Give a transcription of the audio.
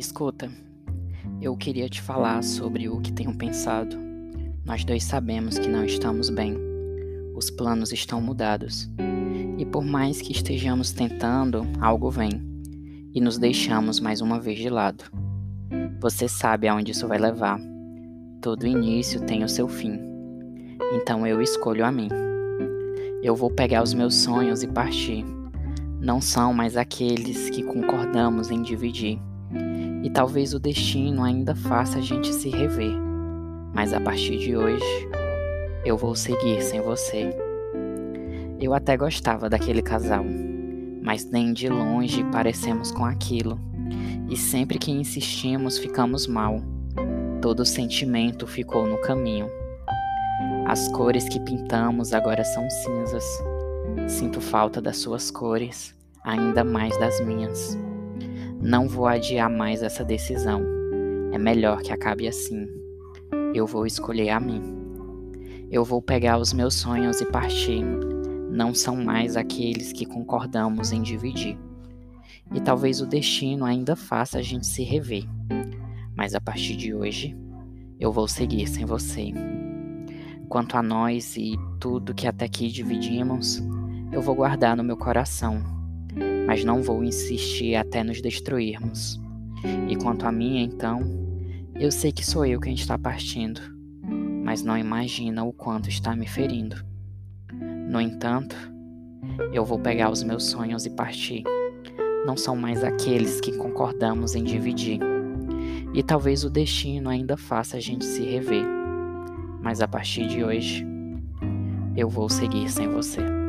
Escuta, eu queria te falar sobre o que tenho pensado. Nós dois sabemos que não estamos bem. Os planos estão mudados. E por mais que estejamos tentando, algo vem. E nos deixamos mais uma vez de lado. Você sabe aonde isso vai levar. Todo início tem o seu fim. Então eu escolho a mim. Eu vou pegar os meus sonhos e partir. Não são mais aqueles que concordamos em dividir e talvez o destino ainda faça a gente se rever. Mas a partir de hoje, eu vou seguir sem você. Eu até gostava daquele casal, mas nem de longe parecemos com aquilo. E sempre que insistimos, ficamos mal. Todo sentimento ficou no caminho. As cores que pintamos agora são cinzas. Sinto falta das suas cores, ainda mais das minhas. Não vou adiar mais essa decisão. É melhor que acabe assim. Eu vou escolher a mim. Eu vou pegar os meus sonhos e partir. Não são mais aqueles que concordamos em dividir. E talvez o destino ainda faça a gente se rever. Mas a partir de hoje, eu vou seguir sem você. Quanto a nós e tudo que até aqui dividimos, eu vou guardar no meu coração mas não vou insistir até nos destruirmos. E quanto a mim, então, eu sei que sou eu quem está partindo, mas não imagina o quanto está me ferindo. No entanto, eu vou pegar os meus sonhos e partir. Não são mais aqueles que concordamos em dividir. E talvez o destino ainda faça a gente se rever. Mas a partir de hoje, eu vou seguir sem você.